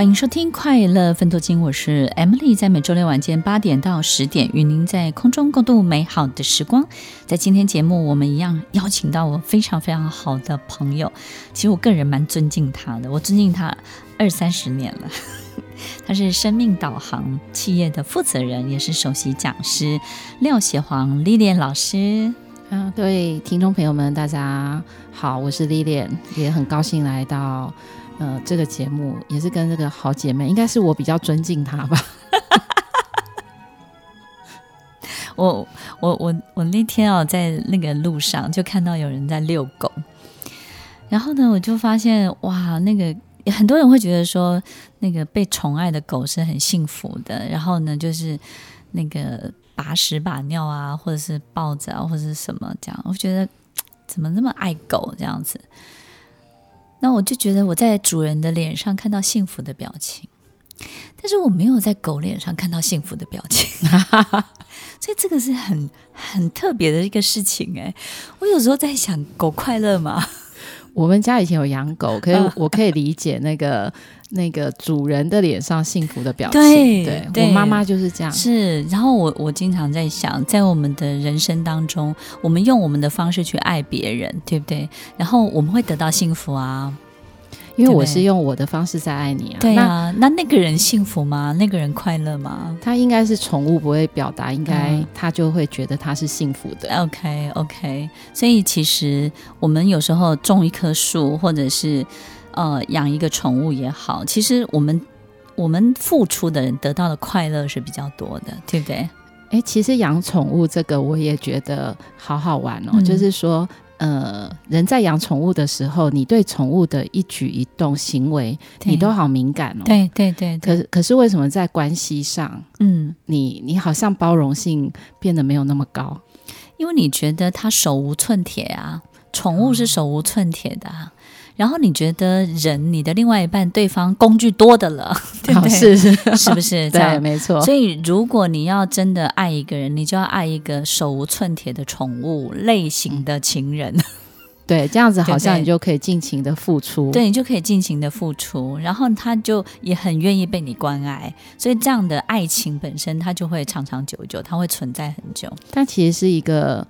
欢迎收听《快乐分多金》，我是 Emily，在每周六晚间八点到十点，与您在空中共度美好的时光。在今天节目，我们一样邀请到我非常非常好的朋友，其实我个人蛮尊敬他的，我尊敬他二三十年了。他是生命导航企业的负责人，也是首席讲师廖协煌 Lilian 老师。啊，各位听众朋友们，大家好，我是 Lilian，也很高兴来到。呃，这个节目也是跟这个好姐妹，应该是我比较尊敬她吧。我我我我那天哦，在那个路上就看到有人在遛狗，然后呢，我就发现哇，那个很多人会觉得说，那个被宠爱的狗是很幸福的，然后呢，就是那个把屎把尿啊，或者是抱着啊，或者是什么这样，我觉得怎么那么爱狗这样子。那我就觉得我在主人的脸上看到幸福的表情，但是我没有在狗脸上看到幸福的表情，所以这个是很很特别的一个事情哎。我有时候在想，狗快乐吗？我们家以前有养狗，可是我可以理解那个。那个主人的脸上幸福的表情，对，我妈妈就是这样。是，然后我我经常在想，在我们的人生当中，我们用我们的方式去爱别人，对不对？然后我们会得到幸福啊，因为我是用我的方式在爱你啊。对啊，那那，那个人幸福吗？那个人快乐吗？他应该是宠物不会表达，应该他就会觉得他是幸福的。嗯、OK OK，所以其实我们有时候种一棵树，或者是。呃，养一个宠物也好，其实我们我们付出的人得到的快乐是比较多的，对不对？哎，其实养宠物这个我也觉得好好玩哦。嗯、就是说，呃，人在养宠物的时候，你对宠物的一举一动、行为，你都好敏感哦。对对对，对。可是可是为什么在关系上，嗯，你你好像包容性变得没有那么高？因为你觉得它手无寸铁啊，宠物是手无寸铁的、啊。嗯然后你觉得人，你的另外一半，对方工具多的了，对不对？是是，是不是？对，没错。所以，如果你要真的爱一个人，你就要爱一个手无寸铁的宠物类型的情人。对，这样子好像你就可以尽情的付出。对，你就可以尽情的付出，然后他就也很愿意被你关爱。所以，这样的爱情本身，它就会长长久久，它会存在很久。它其实是一个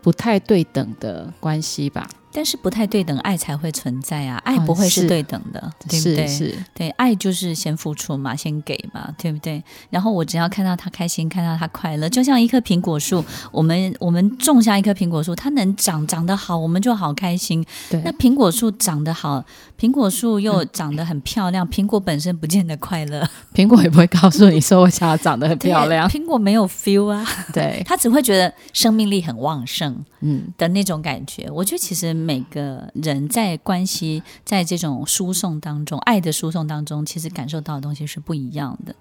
不太对等的关系吧。但是不太对等，爱才会存在啊！爱不会是对等的，嗯、对不对？是是对，爱就是先付出嘛，先给嘛，对不对？然后我只要看到他开心，看到他快乐，就像一棵苹果树，我们我们种下一棵苹果树，它能长长得好，我们就好开心。对，那苹果树长得好，苹果树又长得很漂亮，嗯、苹果本身不见得快乐，苹果也不会告诉你说我想要长得很漂亮。苹果没有 feel 啊，对，他只会觉得生命力很旺盛，嗯的那种感觉。我觉得其实。每个人在关系在这种输送当中，爱的输送当中，其实感受到的东西是不一样的。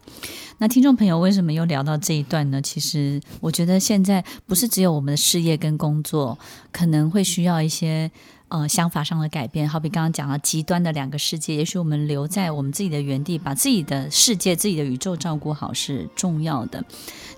那听众朋友为什么又聊到这一段呢？其实我觉得现在不是只有我们的事业跟工作可能会需要一些呃想法上的改变，好比刚刚讲到极端的两个世界，也许我们留在我们自己的原地，把自己的世界、自己的宇宙照顾好是重要的。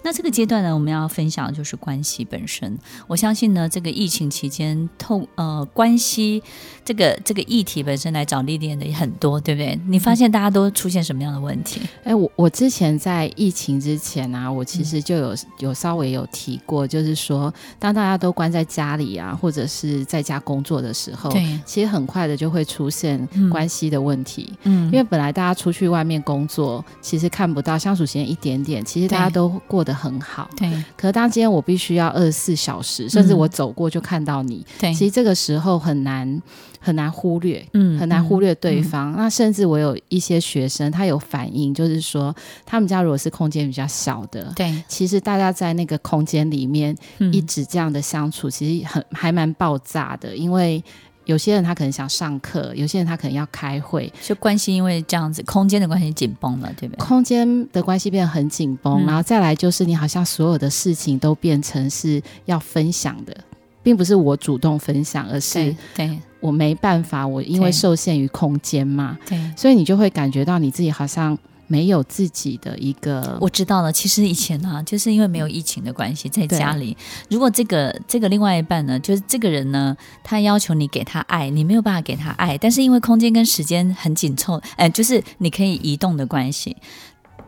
那这个阶段呢，我们要分享的就是关系本身。我相信呢，这个疫情期间，透呃关系这个这个议题本身来找历练的也很多，对不对？你发现大家都出现什么样的问题？哎，我我之前在疫情之前啊，我其实就有、嗯、有稍微有提过，就是说，当大家都关在家里啊，或者是在家工作的时候，对，其实很快的就会出现关系的问题。嗯，因为本来大家出去外面工作，其实看不到相处时间一点点，其实大家都过得很好，对。可是当今天我必须要二十四小时，甚至我走过就看到你，对。其实这个时候很难很难忽略，嗯，很难忽略对方。嗯、那甚至我有一些学生，他有反映，就是说他们家如果是空间比较小的，对，其实大家在那个空间里面一直这样的相处，其实很还蛮爆炸的，因为。有些人他可能想上课，有些人他可能要开会，就关系因为这样子空间的关系紧绷了，对不对？空间的关系变得很紧绷，嗯，然后再来就是你好像所有的事情都变成是要分享的，并不是我主动分享，而是对我没办法，我因为受限于空间嘛，对，所以你就会感觉到你自己好像没有自己的一个。我知道了，其实以前呢、啊，就是因为没有疫情的关系，在家里，如果这个这个另外一半呢，就是这个人呢，他要求你给他爱，你没有办法给他爱，但是因为空间跟时间很紧凑，哎，就是你可以移动的关系，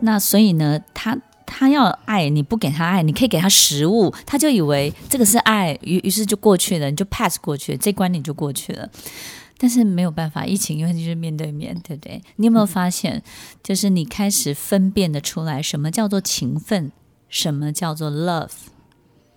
那所以呢，他。他要爱你不给他爱，你可以给他食物，他就以为这个是爱，于于是就过去了，你就 pass 过去，这关你就过去了。但是没有办法，疫情因为就是面对面，对不对？你有没有发现，就是你开始分辨的出来什么叫做情分，什么叫做 love？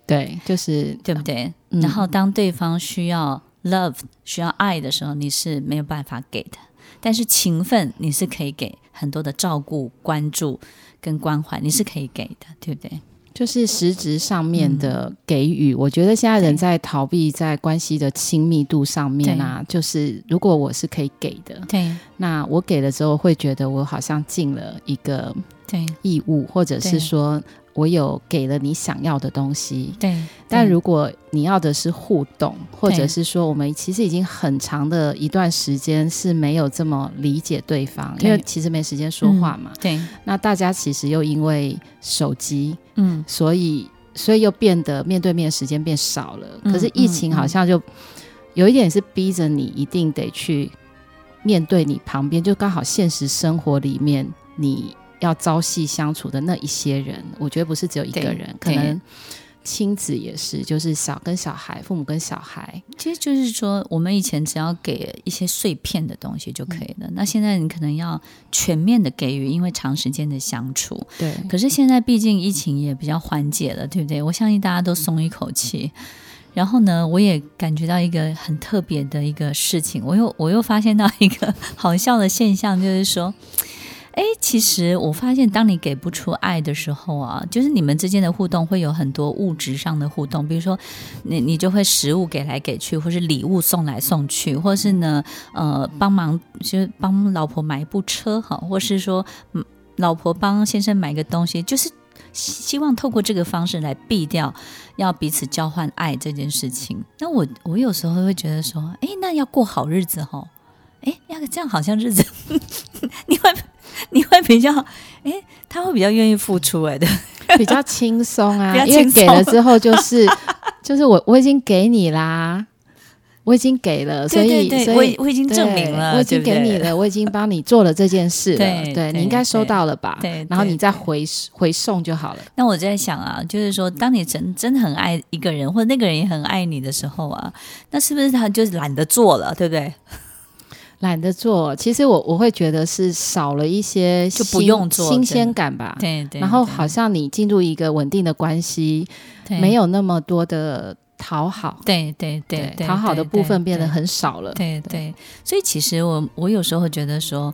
对，就是对不对？嗯。然后当对方需要 love、需要爱的时候，你是没有办法给的。但是情分你是可以给很多的照顾、关注跟关怀，你是可以给的，对不对？就是实质上面的给予。嗯、我觉得现在人在逃避在关系的亲密度上面啊，就是如果我是可以给的，对，那我给了之后会觉得我好像尽了一个对义务，或者是说。我有给了你想要的东西，对。但如果你要的是互动，或者是说我们其实已经很长的一段时间是没有这么理解对方，因为其实没时间说话嘛。对。那大家其实又因为手机，嗯，所以所以又变得面对面的时间变少了。可是疫情好像就有一点是逼着你一定得去面对你旁边，就刚好现实生活里面你。要朝夕相处的那一些人，我觉得不是只有一个人，可能亲子也是，就是小跟小孩，父母跟小孩，其实就是说，我们以前只要给一些碎片的东西就可以了。嗯、那现在你可能要全面的给予，因为长时间的相处。对。可是现在毕竟疫情也比较缓解了，对不对？我相信大家都松一口气。嗯、然后呢，我也感觉到一个很特别的一个事情，我又我又发现到一个 好笑的现象，就是说。哎，其实我发现，当你给不出爱的时候啊，就是你们之间的互动会有很多物质上的互动，比如说，你你就会食物给来给去，或是礼物送来送去，或是呢，呃，帮忙就是帮老婆买一部车哈，或是说，老婆帮先生买个东西，就是希望透过这个方式来避掉要彼此交换爱这件事情。那我我有时候会觉得说，哎，那要过好日子哈，哎，那个这样好像日子，你会。你会比较，哎，他会比较愿意付出，哎，的，比较轻松啊，因为给了之后就是，就是我我已经给你啦，我已经给了，所以所以我我已经证明了，我已经给你了，我已经帮你做了这件事了，对，对，你应该收到了吧？对，然后你再回回送就好了。那我在想啊，就是说，当你真真的很爱一个人，或者那个人也很爱你的时候啊，那是不是他就是懒得做了，对不对？懒得做，其实我我会觉得是少了一些就不用做新鲜感吧。对对。然后好像你进入一个稳定的关系，没有那么多的讨好。对对对，讨好的部分变得很少了。对对。所以其实我我有时候会觉得说，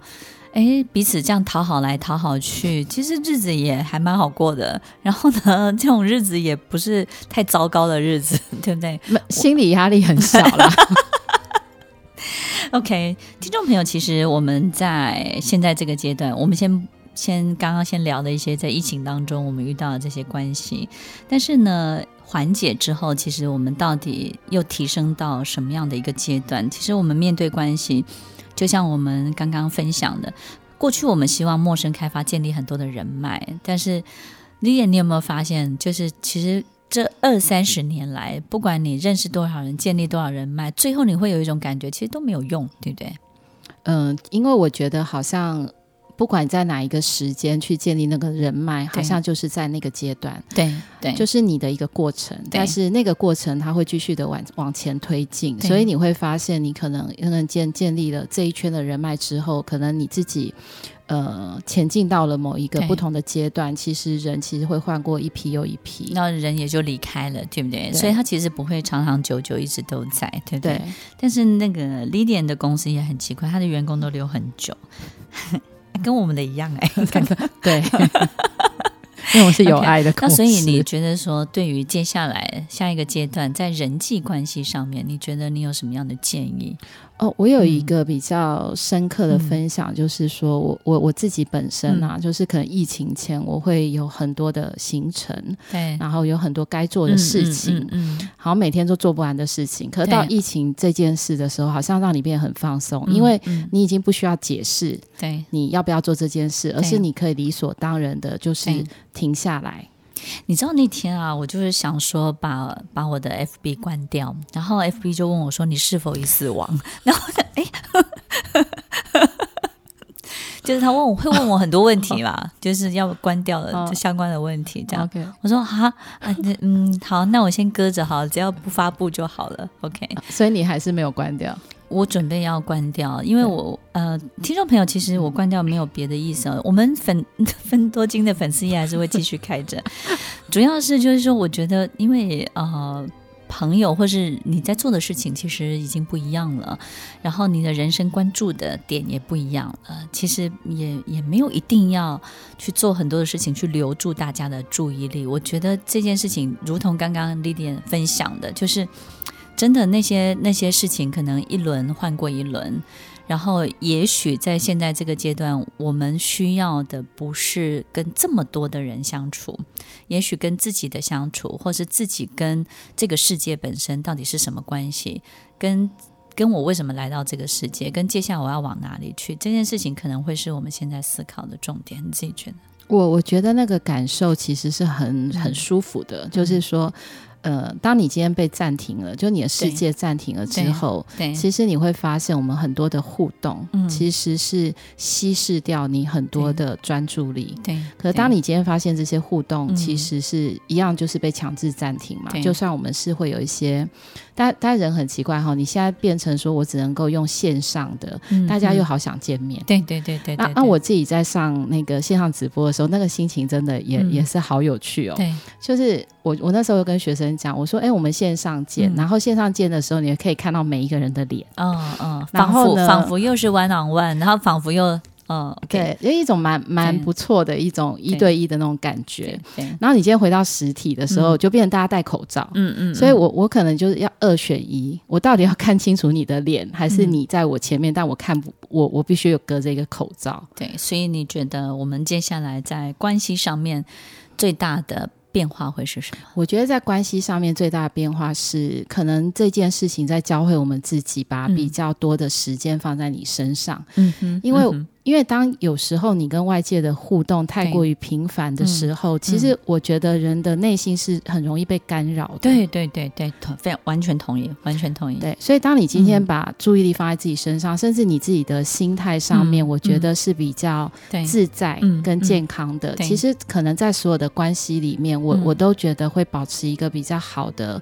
哎，彼此这样讨好来讨好去，其实日子也还蛮好过的。然后呢，这种日子也不是太糟糕的日子，对不对？心理压力很小了。OK，听众朋友，其实我们在现在这个阶段，我们先先刚刚先聊的一些在疫情当中我们遇到的这些关系，但是呢，缓解之后，其实我们到底又提升到什么样的一个阶段？其实我们面对关系，就像我们刚刚分享的，过去我们希望陌生开发建立很多的人脉，但是 l i 你有没有发现，就是其实。这二三十年来，不管你认识多少人，建立多少人脉，最后你会有一种感觉，其实都没有用，对不对？嗯，因为我觉得好像不管在哪一个时间去建立那个人脉，好像就是在那个阶段，对对，就是你的一个过程。但是那个过程它会继续的往往前推进，所以你会发现，你可能可能建建立了这一圈的人脉之后，可能你自己。呃，前进到了某一个不同的阶段，其实人其实会换过一批又一批，那人也就离开了，对不对？对，所以他其实不会长长久久一直都在，对不对？对，但是那个 Lilian 的公司也很奇怪，他的员工都留很久，跟我们的一样哎，对。因为我是有爱的，okay, 那所以你觉得说，对于接下来下一个阶段，在人际关系上面，你觉得你有什么样的建议？哦，我有一个比较深刻的分享，嗯、就是说我我我自己本身啊、嗯，就是可能疫情前我会有很多的行程，对，然后有很多该做的事情，嗯，好像每天都做不完的事情。可是到疫情这件事的时候，好像让你变得很放松，因为你已经不需要解释，对，你要不要做这件事，而是你可以理所当然的，就是停下来。你知道那天啊，我就是想说把把我的 FB 关掉，然后 FB 就问我说：“你是否已死亡？” 然后哎，就是他问我会问我很多问题嘛，就是要关掉了相关的问题，这样。Okay. 我说哈啊，嗯，好，那我先搁着好，只要不发布就好了。OK，所以你还是没有关掉。我准备要关掉，因为我呃，听众朋友，其实我关掉没有别的意思哦。我们粉 分多金的粉丝也还是会继续开着，主要是就是说，我觉得因为呃，朋友或是你在做的事情其实已经不一样了，然后你的人生关注的点也不一样了，其实也也没有一定要去做很多的事情去留住大家的注意力。我觉得这件事情，如同刚刚 Lilian 分享的，就是。真的，那些那些事情可能一轮换过一轮，然后也许在现在这个阶段，我们需要的不是跟这么多的人相处，也许跟自己的相处，或是自己跟这个世界本身到底是什么关系，跟跟我为什么来到这个世界，跟接下来我要往哪里去，这件事情可能会是我们现在思考的重点。你自己觉得？我我觉得那个感受其实是很很舒服的，嗯、就是说。呃，当你今天被暂停了，就你的世界暂停了之后，对，对，其实你会发现，我们很多的互动，其实是稀释掉你很多的专注力。对，对，可是当你今天发现这些互动其实是一样，就是被强制暂停嘛，就算我们是会有一些。但但人很奇怪哈，你现在变成说我只能够用线上的，嗯、大家又好想见面。对对对对，对。那那我自己在上那个线上直播的时候，那个心情真的也、嗯、也是好有趣哦。对，就是我我那时候跟学生讲，我说，哎、欸，我们线上见、嗯，然后线上见的时候，你可以看到每一个人的脸。嗯嗯。然后，仿佛又是 one on one，然后仿佛又。哦、oh, okay.，对，有一种蛮蛮不错的一种一对一的那种感觉。然后你今天回到实体的时候，嗯、就变成大家戴口罩。嗯嗯。所以我我可能就是要二选一，我到底要看清楚你的脸，还是你在我前面，嗯、但我看不，我我必须有隔着一个口罩。对，所以你觉得我们接下来在关系上面最大的变化会是什么？我觉得在关系上面最大的变化是，可能这件事情在教会我们自己，把比较多的时间放在你身上。嗯哼，因为。嗯因为当有时候你跟外界的互动太过于频繁的时候，其实我觉得人的内心是很容易被干扰的。对对对对，非常完全同意，完全同意。对，所以当你今天把注意力放在自己身上，嗯、甚至你自己的心态上面，我觉得是比较自在跟健康的。其实可能在所有的关系里面，我我都觉得会保持一个比较好的。